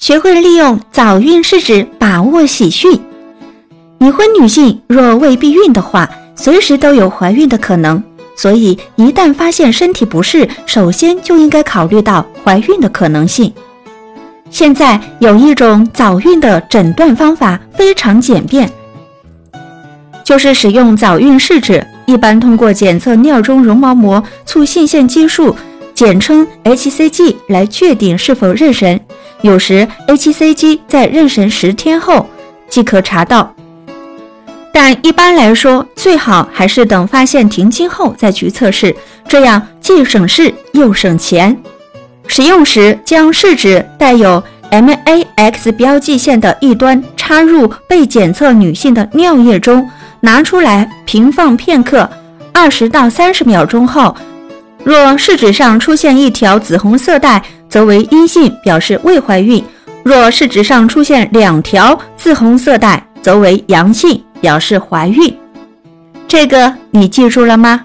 学会利用早孕试纸把握喜讯。已婚女性若未避孕的话，随时都有怀孕的可能，所以一旦发现身体不适，首先就应该考虑到怀孕的可能性。现在有一种早孕的诊断方法非常简便，就是使用早孕试纸，一般通过检测尿中绒毛膜促性腺激素，简称 hCG 来确定是否妊娠。有时 hCG 在妊娠十天后即可查到，但一般来说最好还是等发现停经后再去测试，这样既省事又省钱。使用时将试纸带有 MAX 标记线的一端插入被检测女性的尿液中，拿出来平放片刻，二十到三十秒钟后，若试纸上出现一条紫红色带。则为阴性，表示未怀孕；若试纸上出现两条自红色带，则为阳性，表示怀孕。这个你记住了吗？